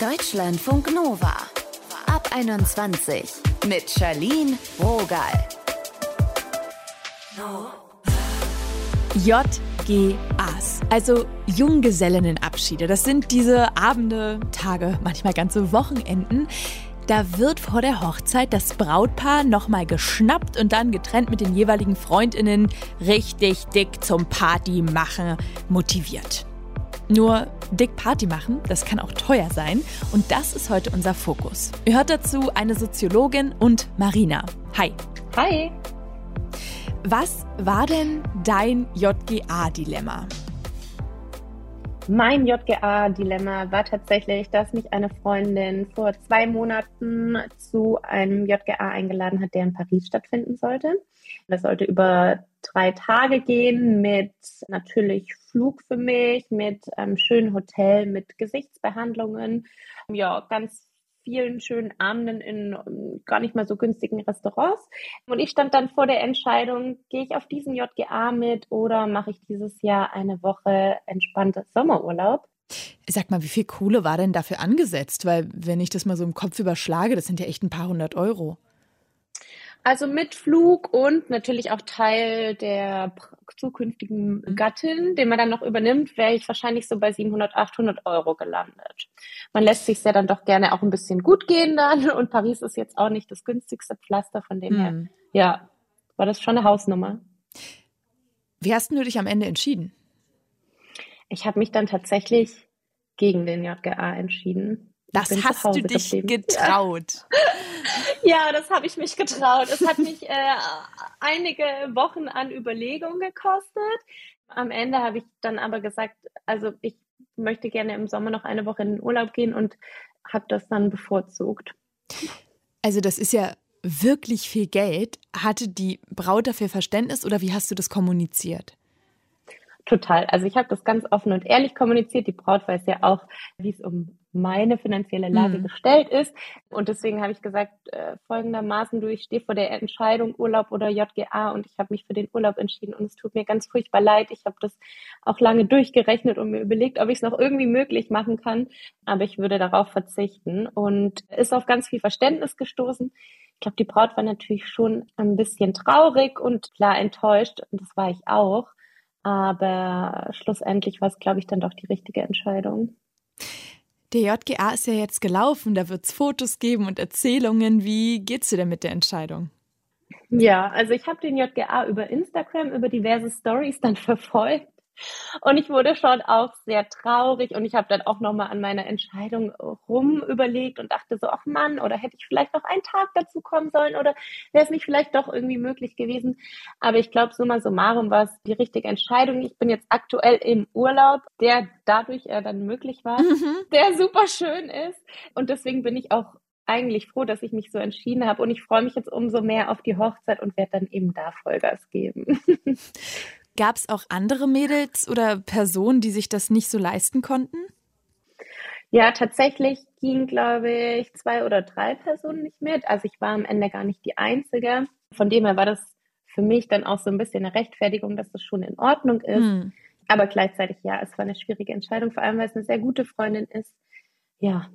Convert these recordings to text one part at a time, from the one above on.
Deutschlandfunk Nova. Ab 21 mit Charlene Rogal. JGAs, also Junggesellinnenabschiede. Das sind diese Abende, Tage, manchmal ganze Wochenenden. Da wird vor der Hochzeit das Brautpaar nochmal geschnappt und dann getrennt mit den jeweiligen Freundinnen richtig dick zum Party machen motiviert. Nur dick Party machen, das kann auch teuer sein und das ist heute unser Fokus. Ihr hört dazu eine Soziologin und Marina. Hi. Hi. Was war denn dein JGA-Dilemma? Mein JGA-Dilemma war tatsächlich, dass mich eine Freundin vor zwei Monaten zu einem JGA eingeladen hat, der in Paris stattfinden sollte. Das sollte über drei Tage gehen mit natürlich Flug für mich, mit einem schönen Hotel, mit Gesichtsbehandlungen. Ja, ganz vielen schönen Abenden in um, gar nicht mal so günstigen Restaurants. Und ich stand dann vor der Entscheidung, gehe ich auf diesen JGA mit oder mache ich dieses Jahr eine Woche entspanntes Sommerurlaub? Sag mal, wie viel Kohle war denn dafür angesetzt? Weil, wenn ich das mal so im Kopf überschlage, das sind ja echt ein paar hundert Euro. Also mit Flug und natürlich auch Teil der zukünftigen mhm. Gattin, den man dann noch übernimmt, wäre ich wahrscheinlich so bei 700, 800 Euro gelandet. Man lässt sich ja dann doch gerne auch ein bisschen gut gehen dann und Paris ist jetzt auch nicht das günstigste Pflaster, von dem mhm. her, ja, war das schon eine Hausnummer. Wie hast du dich am Ende entschieden? Ich habe mich dann tatsächlich gegen den JGA entschieden. Das hast du dich geblieben. getraut. Ja, das habe ich mich getraut. Es hat mich äh, einige Wochen an Überlegung gekostet. Am Ende habe ich dann aber gesagt, also ich möchte gerne im Sommer noch eine Woche in den Urlaub gehen und habe das dann bevorzugt. Also das ist ja wirklich viel Geld. Hatte die Braut dafür Verständnis oder wie hast du das kommuniziert? Total. Also ich habe das ganz offen und ehrlich kommuniziert. Die Braut weiß ja auch, wie es um meine finanzielle Lage mhm. gestellt ist. Und deswegen habe ich gesagt, äh, folgendermaßen, du, ich stehe vor der Entscheidung Urlaub oder JGA und ich habe mich für den Urlaub entschieden und es tut mir ganz furchtbar leid. Ich habe das auch lange durchgerechnet und mir überlegt, ob ich es noch irgendwie möglich machen kann, aber ich würde darauf verzichten und ist auf ganz viel Verständnis gestoßen. Ich glaube, die Braut war natürlich schon ein bisschen traurig und klar enttäuscht und das war ich auch. Aber schlussendlich war es, glaube ich, dann doch die richtige Entscheidung. Der JGA ist ja jetzt gelaufen, da wird es Fotos geben und Erzählungen. Wie geht's dir denn mit der Entscheidung? Ja, also ich habe den JGA über Instagram, über diverse Stories dann verfolgt und ich wurde schon auch sehr traurig und ich habe dann auch nochmal an meiner Entscheidung rum überlegt und dachte so, ach Mann, oder hätte ich vielleicht noch einen Tag dazu kommen sollen oder wäre es nicht vielleicht doch irgendwie möglich gewesen. Aber ich glaube, summa summarum war es die richtige Entscheidung. Ich bin jetzt aktuell im Urlaub, der dadurch äh, dann möglich war, mhm. der super schön ist. Und deswegen bin ich auch eigentlich froh, dass ich mich so entschieden habe und ich freue mich jetzt umso mehr auf die Hochzeit und werde dann eben da Vollgas geben. Gab es auch andere Mädels oder Personen, die sich das nicht so leisten konnten? Ja, tatsächlich gingen, glaube ich, zwei oder drei Personen nicht mit. Also ich war am Ende gar nicht die Einzige. Von dem her war das für mich dann auch so ein bisschen eine Rechtfertigung, dass das schon in Ordnung ist. Hm. Aber gleichzeitig, ja, es war eine schwierige Entscheidung, vor allem weil es eine sehr gute Freundin ist. Ja.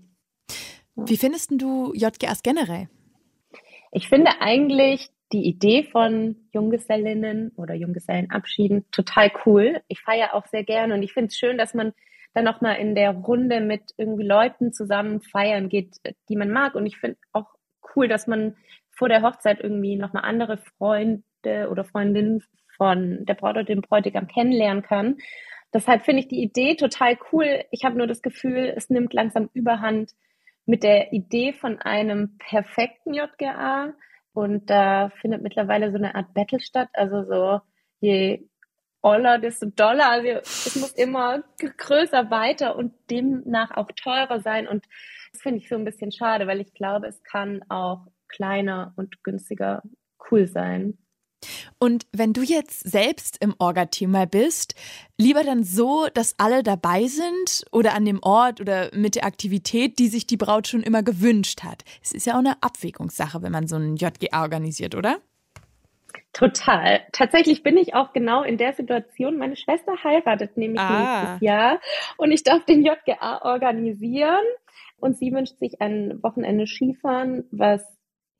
Wie findest du JGAs generell? Ich finde eigentlich die Idee von Junggesellinnen oder Junggesellenabschieden total cool. Ich feiere auch sehr gerne und ich finde es schön, dass man dann nochmal in der Runde mit irgendwie Leuten zusammen feiern geht, die man mag. Und ich finde auch cool, dass man vor der Hochzeit irgendwie nochmal andere Freunde oder Freundinnen von der Braut oder dem Bräutigam kennenlernen kann. Deshalb finde ich die Idee total cool. Ich habe nur das Gefühl, es nimmt langsam Überhand mit der Idee von einem perfekten JGA und da findet mittlerweile so eine Art Battle statt. Also so, je oller, desto doller. Also es muss immer größer, weiter und demnach auch teurer sein. Und das finde ich so ein bisschen schade, weil ich glaube, es kann auch kleiner und günstiger cool sein. Und wenn du jetzt selbst im Orga-Team mal bist, lieber dann so, dass alle dabei sind oder an dem Ort oder mit der Aktivität, die sich die Braut schon immer gewünscht hat. Es ist ja auch eine Abwägungssache, wenn man so ein JGA organisiert, oder? Total. Tatsächlich bin ich auch genau in der Situation. Meine Schwester heiratet nämlich ah. nächstes Jahr und ich darf den JGA organisieren. und sie wünscht sich ein Wochenende Skifahren, was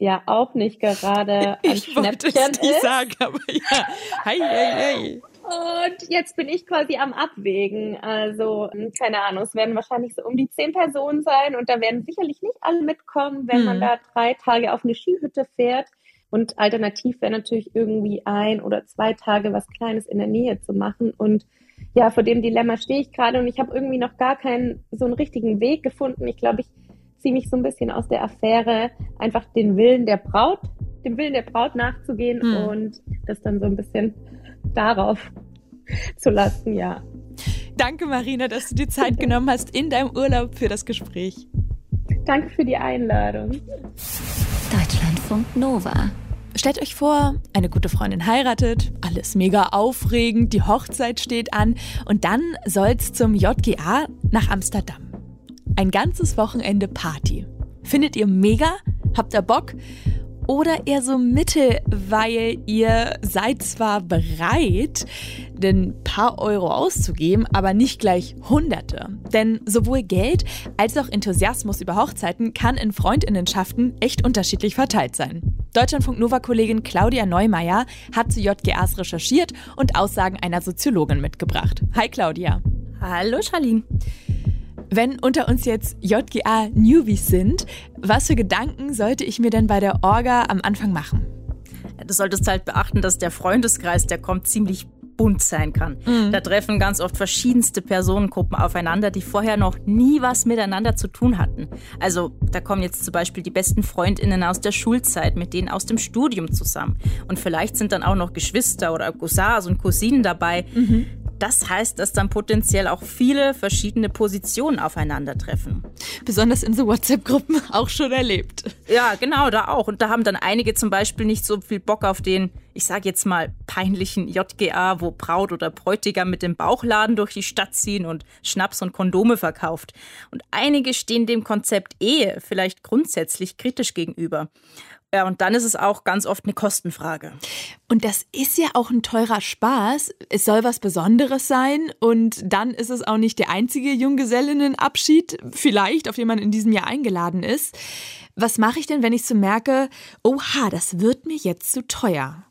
ja auch nicht gerade ein ich Schnäppchen wollte es nicht sagen, aber ja. Hei, hei, hei. Und jetzt bin ich quasi am Abwägen. Also, hm, keine Ahnung, es werden wahrscheinlich so um die zehn Personen sein und da werden sicherlich nicht alle mitkommen, wenn hm. man da drei Tage auf eine Skihütte fährt. Und alternativ wäre natürlich irgendwie ein oder zwei Tage was Kleines in der Nähe zu machen. Und ja, vor dem Dilemma stehe ich gerade und ich habe irgendwie noch gar keinen so einen richtigen Weg gefunden. Ich glaube, ich ziehe mich so ein bisschen aus der Affäre, einfach den Willen der Braut, dem Willen der Braut nachzugehen mhm. und das dann so ein bisschen darauf zu lassen, ja. Danke, Marina, dass du dir Zeit genommen hast in deinem Urlaub für das Gespräch. Danke für die Einladung. Deutschlandfunk Nova. Stellt euch vor, eine gute Freundin heiratet, alles mega aufregend, die Hochzeit steht an und dann soll's zum JGA nach Amsterdam. Ein ganzes Wochenende Party. Findet ihr mega? Habt ihr Bock? Oder eher so mittel, weil ihr seid zwar bereit, ein paar Euro auszugeben, aber nicht gleich Hunderte. Denn sowohl Geld als auch Enthusiasmus über Hochzeiten kann in Freundinnenschaften echt unterschiedlich verteilt sein. Deutschlandfunk Nova-Kollegin Claudia Neumeier hat zu JGAs recherchiert und Aussagen einer Soziologin mitgebracht. Hi Claudia. Hallo Charlene. Wenn unter uns jetzt JGA-Newbies sind, was für Gedanken sollte ich mir denn bei der Orga am Anfang machen? Du solltest halt beachten, dass der Freundeskreis, der kommt ziemlich bunt sein kann. Mhm. Da treffen ganz oft verschiedenste Personengruppen aufeinander, die vorher noch nie was miteinander zu tun hatten. Also da kommen jetzt zum Beispiel die besten Freundinnen aus der Schulzeit mit denen aus dem Studium zusammen. Und vielleicht sind dann auch noch Geschwister oder Cousins und Cousinen dabei. Mhm. Das heißt, dass dann potenziell auch viele verschiedene Positionen aufeinandertreffen. Besonders in so WhatsApp-Gruppen auch schon erlebt. Ja, genau, da auch. Und da haben dann einige zum Beispiel nicht so viel Bock auf den, ich sage jetzt mal, peinlichen JGA, wo Braut oder Bräutigam mit dem Bauchladen durch die Stadt ziehen und Schnaps und Kondome verkauft. Und einige stehen dem Konzept Ehe vielleicht grundsätzlich kritisch gegenüber. Ja, und dann ist es auch ganz oft eine Kostenfrage. Und das ist ja auch ein teurer Spaß. Es soll was Besonderes sein und dann ist es auch nicht der einzige Junggesellinnenabschied, vielleicht, auf den man in diesem Jahr eingeladen ist. Was mache ich denn, wenn ich so merke, oha, das wird mir jetzt zu teuer?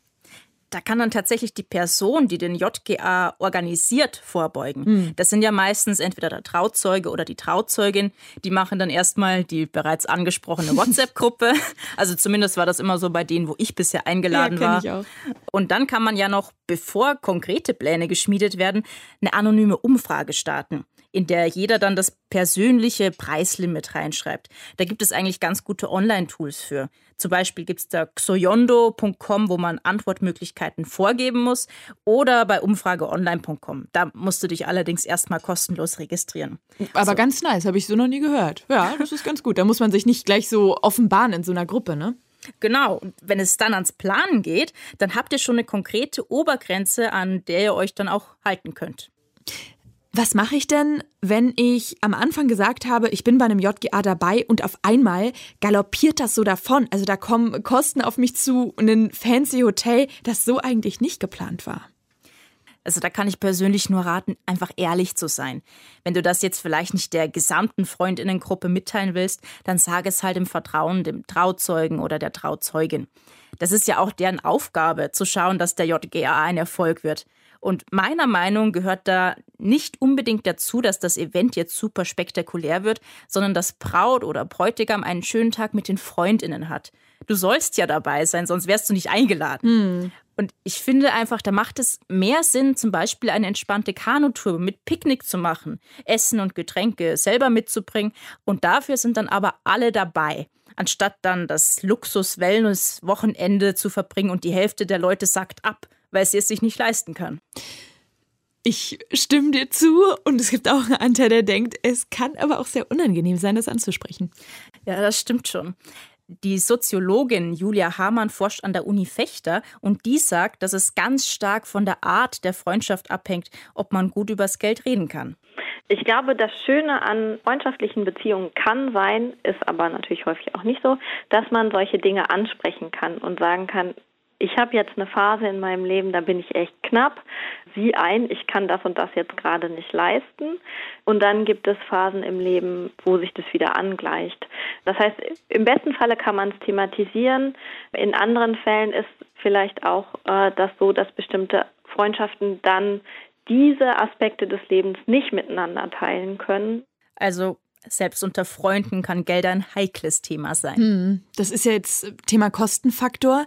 Da kann dann tatsächlich die Person, die den JGA organisiert, vorbeugen. Mhm. Das sind ja meistens entweder der Trauzeuge oder die Trauzeugin. Die machen dann erstmal die bereits angesprochene WhatsApp-Gruppe. also zumindest war das immer so bei denen, wo ich bisher eingeladen ja, war. Und dann kann man ja noch, bevor konkrete Pläne geschmiedet werden, eine anonyme Umfrage starten in der jeder dann das persönliche Preislimit reinschreibt. Da gibt es eigentlich ganz gute Online-Tools für. Zum Beispiel gibt es da xoyondo.com, wo man Antwortmöglichkeiten vorgeben muss, oder bei umfrageonline.com. Da musst du dich allerdings erstmal kostenlos registrieren. Aber so. ganz nice, habe ich so noch nie gehört. Ja, das ist ganz gut. Da muss man sich nicht gleich so offenbaren in so einer Gruppe, ne? Genau. Und wenn es dann ans Planen geht, dann habt ihr schon eine konkrete Obergrenze, an der ihr euch dann auch halten könnt. Was mache ich denn, wenn ich am Anfang gesagt habe, ich bin bei einem JGA dabei und auf einmal galoppiert das so davon? Also da kommen Kosten auf mich zu und ein fancy Hotel, das so eigentlich nicht geplant war. Also da kann ich persönlich nur raten, einfach ehrlich zu sein. Wenn du das jetzt vielleicht nicht der gesamten Freundinnengruppe mitteilen willst, dann sage es halt im Vertrauen dem Trauzeugen oder der Trauzeugin. Das ist ja auch deren Aufgabe, zu schauen, dass der JGA ein Erfolg wird. Und meiner Meinung gehört da nicht unbedingt dazu, dass das Event jetzt super spektakulär wird, sondern dass Braut oder Bräutigam einen schönen Tag mit den Freundinnen hat. Du sollst ja dabei sein, sonst wärst du nicht eingeladen. Hm. Und ich finde einfach, da macht es mehr Sinn, zum Beispiel eine entspannte Kanutour mit Picknick zu machen, Essen und Getränke selber mitzubringen. Und dafür sind dann aber alle dabei anstatt dann das Luxus-Wellness-Wochenende zu verbringen und die Hälfte der Leute sagt ab weil sie es sich nicht leisten kann. Ich stimme dir zu und es gibt auch einen Anteil, der denkt, es kann aber auch sehr unangenehm sein, das anzusprechen. Ja, das stimmt schon. Die Soziologin Julia Hamann forscht an der Uni Fechter und die sagt, dass es ganz stark von der Art der Freundschaft abhängt, ob man gut übers Geld reden kann. Ich glaube, das Schöne an freundschaftlichen Beziehungen kann sein, ist aber natürlich häufig auch nicht so, dass man solche Dinge ansprechen kann und sagen kann, ich habe jetzt eine Phase in meinem Leben, da bin ich echt knapp, sieh ein, ich kann das und das jetzt gerade nicht leisten. Und dann gibt es Phasen im Leben, wo sich das wieder angleicht. Das heißt, im besten Falle kann man es thematisieren. In anderen Fällen ist vielleicht auch äh, das so, dass bestimmte Freundschaften dann diese Aspekte des Lebens nicht miteinander teilen können. Also selbst unter Freunden kann Geld ein heikles Thema sein. Hm, das ist ja jetzt Thema Kostenfaktor.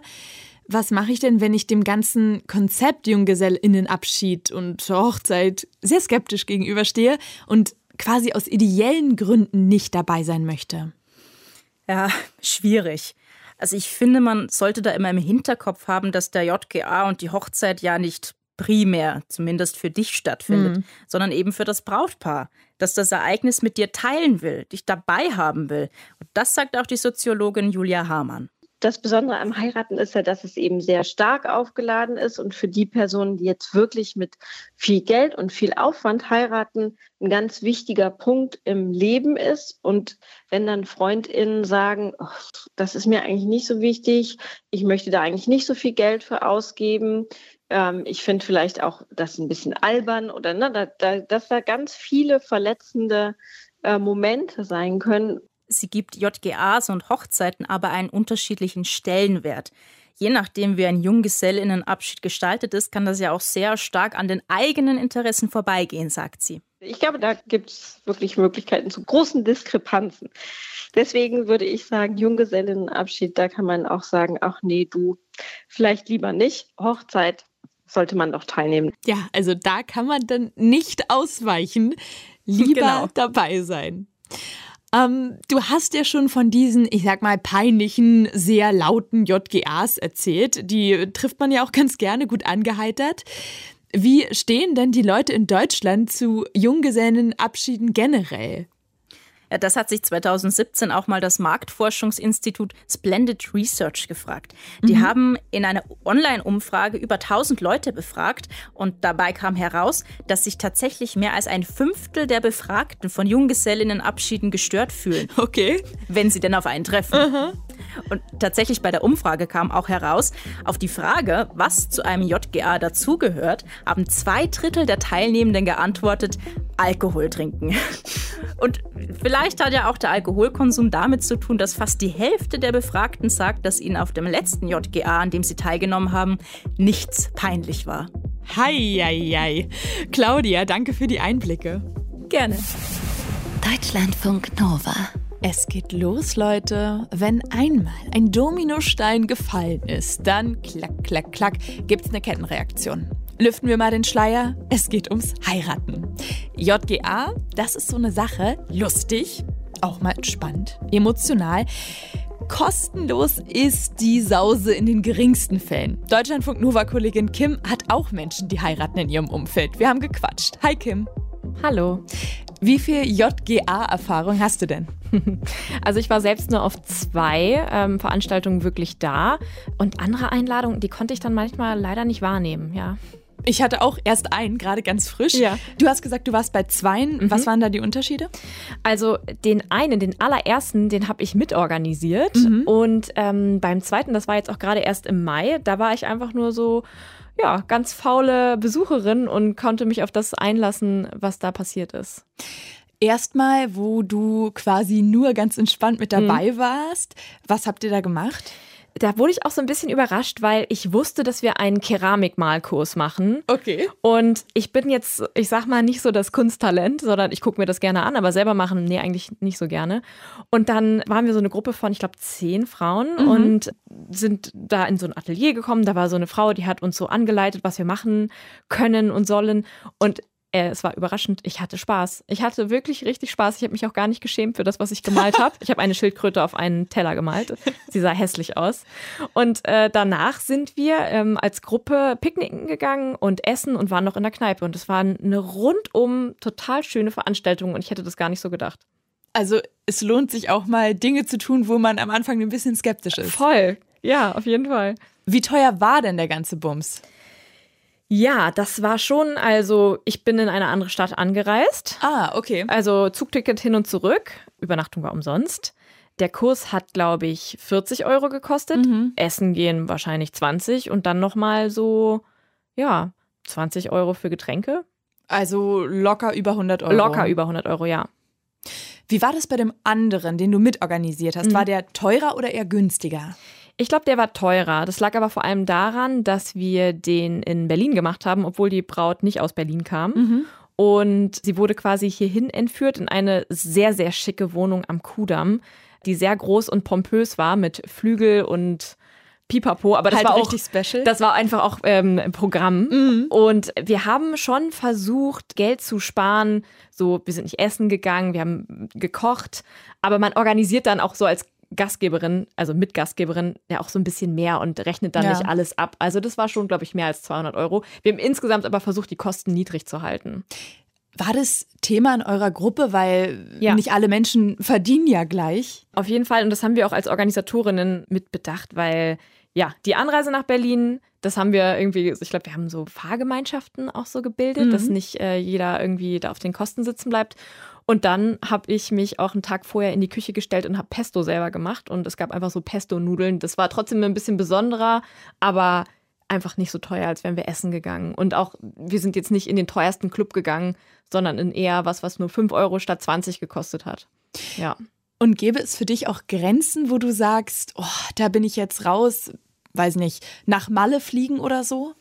Was mache ich denn, wenn ich dem ganzen Konzept Junggesellinnenabschied und Hochzeit sehr skeptisch gegenüberstehe und quasi aus ideellen Gründen nicht dabei sein möchte? Ja, schwierig. Also ich finde, man sollte da immer im Hinterkopf haben, dass der JGA und die Hochzeit ja nicht primär, zumindest für dich stattfindet, mhm. sondern eben für das Brautpaar, das das Ereignis mit dir teilen will, dich dabei haben will. Und das sagt auch die Soziologin Julia Hamann. Das Besondere am Heiraten ist ja, dass es eben sehr stark aufgeladen ist und für die Personen, die jetzt wirklich mit viel Geld und viel Aufwand heiraten, ein ganz wichtiger Punkt im Leben ist. Und wenn dann FreundInnen sagen, das ist mir eigentlich nicht so wichtig, ich möchte da eigentlich nicht so viel Geld für ausgeben, ähm, ich finde vielleicht auch das ein bisschen albern oder ne, da, da, dass da ganz viele verletzende äh, Momente sein können. Sie gibt JGAs und Hochzeiten aber einen unterschiedlichen Stellenwert. Je nachdem, wie ein Junggesellinnenabschied gestaltet ist, kann das ja auch sehr stark an den eigenen Interessen vorbeigehen, sagt sie. Ich glaube, da gibt es wirklich Möglichkeiten zu großen Diskrepanzen. Deswegen würde ich sagen, Junggesellinnenabschied, da kann man auch sagen, ach nee, du, vielleicht lieber nicht. Hochzeit, sollte man doch teilnehmen. Ja, also da kann man dann nicht ausweichen. Lieber genau. dabei sein. Ähm, du hast ja schon von diesen, ich sag mal, peinlichen, sehr lauten JGAs erzählt. Die trifft man ja auch ganz gerne gut angeheitert. Wie stehen denn die Leute in Deutschland zu Junggesellenabschieden generell? Ja, das hat sich 2017 auch mal das Marktforschungsinstitut Splendid Research gefragt. Die mhm. haben in einer Online-Umfrage über 1000 Leute befragt und dabei kam heraus, dass sich tatsächlich mehr als ein Fünftel der Befragten von Junggesellinnenabschieden gestört fühlen. Okay. Wenn sie denn auf einen treffen. Mhm. Und tatsächlich bei der Umfrage kam auch heraus, auf die Frage, was zu einem JGA dazugehört, haben zwei Drittel der Teilnehmenden geantwortet, Alkohol trinken. Und vielleicht hat ja auch der Alkoholkonsum damit zu tun, dass fast die Hälfte der Befragten sagt, dass ihnen auf dem letzten JGA, an dem sie teilgenommen haben, nichts peinlich war. Hei, hei, hei. Claudia, danke für die Einblicke. Gerne. Deutschlandfunk Nova. Es geht los, Leute. Wenn einmal ein Dominostein gefallen ist, dann klack, klack, klack, gibt's eine Kettenreaktion. Lüften wir mal den Schleier. Es geht ums Heiraten. JGA, das ist so eine Sache. Lustig, auch mal entspannt, emotional. Kostenlos ist die Sause in den geringsten Fällen. Deutschlandfunk Nova-Kollegin Kim hat auch Menschen, die heiraten in ihrem Umfeld. Wir haben gequatscht. Hi Kim. Hallo. Wie viel JGA-Erfahrung hast du denn? Also ich war selbst nur auf zwei ähm, Veranstaltungen wirklich da und andere Einladungen, die konnte ich dann manchmal leider nicht wahrnehmen, ja. Ich hatte auch erst einen, gerade ganz frisch. Ja. Du hast gesagt, du warst bei zweien. Mhm. Was waren da die Unterschiede? Also den einen, den allerersten, den habe ich mitorganisiert. Mhm. Und ähm, beim zweiten, das war jetzt auch gerade erst im Mai, da war ich einfach nur so, ja, ganz faule Besucherin und konnte mich auf das einlassen, was da passiert ist. Erstmal, wo du quasi nur ganz entspannt mit dabei mhm. warst, was habt ihr da gemacht? Da wurde ich auch so ein bisschen überrascht, weil ich wusste, dass wir einen Keramikmalkurs machen. Okay. Und ich bin jetzt, ich sag mal, nicht so das Kunsttalent, sondern ich gucke mir das gerne an, aber selber machen, nee, eigentlich nicht so gerne. Und dann waren wir so eine Gruppe von, ich glaube, zehn Frauen mhm. und sind da in so ein Atelier gekommen. Da war so eine Frau, die hat uns so angeleitet, was wir machen können und sollen. Und äh, es war überraschend. Ich hatte Spaß. Ich hatte wirklich richtig Spaß. Ich habe mich auch gar nicht geschämt für das, was ich gemalt habe. Ich habe eine Schildkröte auf einen Teller gemalt. Sie sah hässlich aus. Und äh, danach sind wir ähm, als Gruppe picknicken gegangen und essen und waren noch in der Kneipe. Und es war eine rundum total schöne Veranstaltung und ich hätte das gar nicht so gedacht. Also es lohnt sich auch mal Dinge zu tun, wo man am Anfang ein bisschen skeptisch ist. Voll. Ja, auf jeden Fall. Wie teuer war denn der ganze Bums? Ja, das war schon, also ich bin in eine andere Stadt angereist. Ah, okay. Also Zugticket hin und zurück, Übernachtung war umsonst. Der Kurs hat, glaube ich, 40 Euro gekostet. Mhm. Essen gehen wahrscheinlich 20 und dann nochmal so, ja, 20 Euro für Getränke. Also locker über 100 Euro. Locker über 100 Euro, ja. Wie war das bei dem anderen, den du mitorganisiert hast? Mhm. War der teurer oder eher günstiger? Ich glaube, der war teurer. Das lag aber vor allem daran, dass wir den in Berlin gemacht haben, obwohl die Braut nicht aus Berlin kam. Mhm. Und sie wurde quasi hierhin entführt in eine sehr, sehr schicke Wohnung am Kudamm, die sehr groß und pompös war mit Flügel und Pipapo, aber das halt war auch special. Das war einfach auch ähm, Programm. Mhm. Und wir haben schon versucht, Geld zu sparen. So, wir sind nicht essen gegangen, wir haben gekocht, aber man organisiert dann auch so als Gastgeberin, also Mitgastgeberin, ja auch so ein bisschen mehr und rechnet dann ja. nicht alles ab. Also das war schon, glaube ich, mehr als 200 Euro. Wir haben insgesamt aber versucht, die Kosten niedrig zu halten. War das Thema in eurer Gruppe, weil ja. nicht alle Menschen verdienen ja gleich? Auf jeden Fall und das haben wir auch als Organisatorinnen mitbedacht, weil ja, die Anreise nach Berlin, das haben wir irgendwie, ich glaube, wir haben so Fahrgemeinschaften auch so gebildet, mhm. dass nicht äh, jeder irgendwie da auf den Kosten sitzen bleibt. Und dann habe ich mich auch einen Tag vorher in die Küche gestellt und habe Pesto selber gemacht. Und es gab einfach so Pesto-Nudeln. Das war trotzdem ein bisschen besonderer, aber einfach nicht so teuer, als wären wir essen gegangen. Und auch, wir sind jetzt nicht in den teuersten Club gegangen, sondern in eher was, was nur 5 Euro statt 20 gekostet hat. Ja. Und gäbe es für dich auch Grenzen, wo du sagst, oh, da bin ich jetzt raus, weiß nicht, nach Malle fliegen oder so?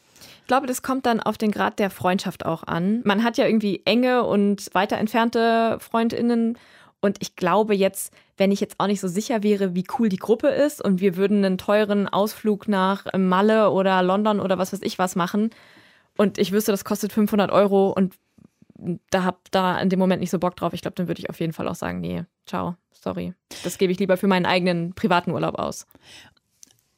Ich glaube, das kommt dann auf den Grad der Freundschaft auch an. Man hat ja irgendwie enge und weiter entfernte Freundinnen. Und ich glaube jetzt, wenn ich jetzt auch nicht so sicher wäre, wie cool die Gruppe ist und wir würden einen teuren Ausflug nach Malle oder London oder was weiß ich was machen und ich wüsste, das kostet 500 Euro und da hab da in dem Moment nicht so Bock drauf, ich glaube, dann würde ich auf jeden Fall auch sagen, nee, ciao, sorry. Das gebe ich lieber für meinen eigenen privaten Urlaub aus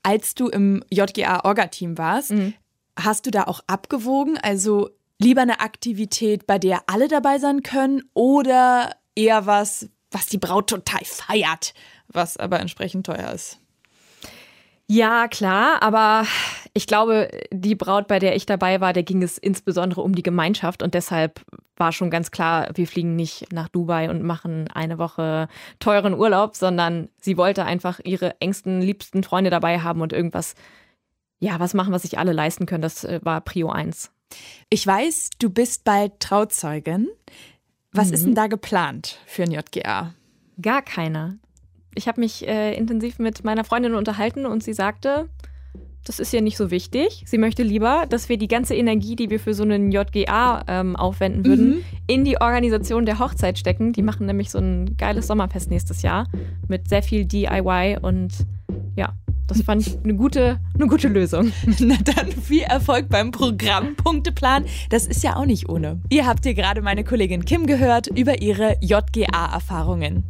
als du im JGA-Orga-Team warst, mhm. Hast du da auch abgewogen? Also lieber eine Aktivität, bei der alle dabei sein können oder eher was, was die Braut total feiert, was aber entsprechend teuer ist? Ja, klar, aber ich glaube, die Braut, bei der ich dabei war, der ging es insbesondere um die Gemeinschaft und deshalb war schon ganz klar, wir fliegen nicht nach Dubai und machen eine Woche teuren Urlaub, sondern sie wollte einfach ihre engsten, liebsten Freunde dabei haben und irgendwas, ja, was machen, was sich alle leisten können. Das äh, war Prio 1. Ich weiß, du bist bald Trauzeugin. Was mhm. ist denn da geplant für ein JGA? Gar keiner. Ich habe mich äh, intensiv mit meiner Freundin unterhalten und sie sagte, das ist ihr nicht so wichtig. Sie möchte lieber, dass wir die ganze Energie, die wir für so einen JGA ähm, aufwenden würden, mhm. in die Organisation der Hochzeit stecken. Die machen nämlich so ein geiles Sommerfest nächstes Jahr mit sehr viel DIY und ja, das fand ich eine gute, eine gute Lösung. Na dann viel Erfolg beim Programmpunkteplan. Das ist ja auch nicht ohne. Ihr habt hier gerade meine Kollegin Kim gehört über ihre JGA-Erfahrungen.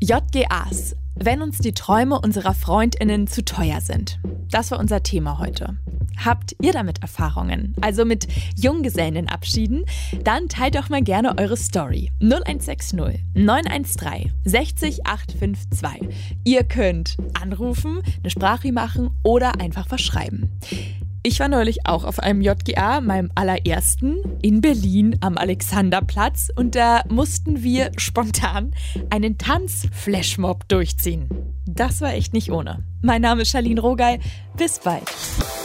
JGAs, wenn uns die Träume unserer Freundinnen zu teuer sind. Das war unser Thema heute. Habt ihr damit Erfahrungen? Also mit Junggesellenabschieden? Dann teilt doch mal gerne eure Story. 0160 913 60 852. Ihr könnt anrufen, eine Sprache machen oder einfach verschreiben. Ich war neulich auch auf einem JGA, meinem allerersten, in Berlin am Alexanderplatz und da mussten wir spontan einen Tanz-Flashmob durchziehen. Das war echt nicht ohne. Mein Name ist Charlene Rogal. Bis bald.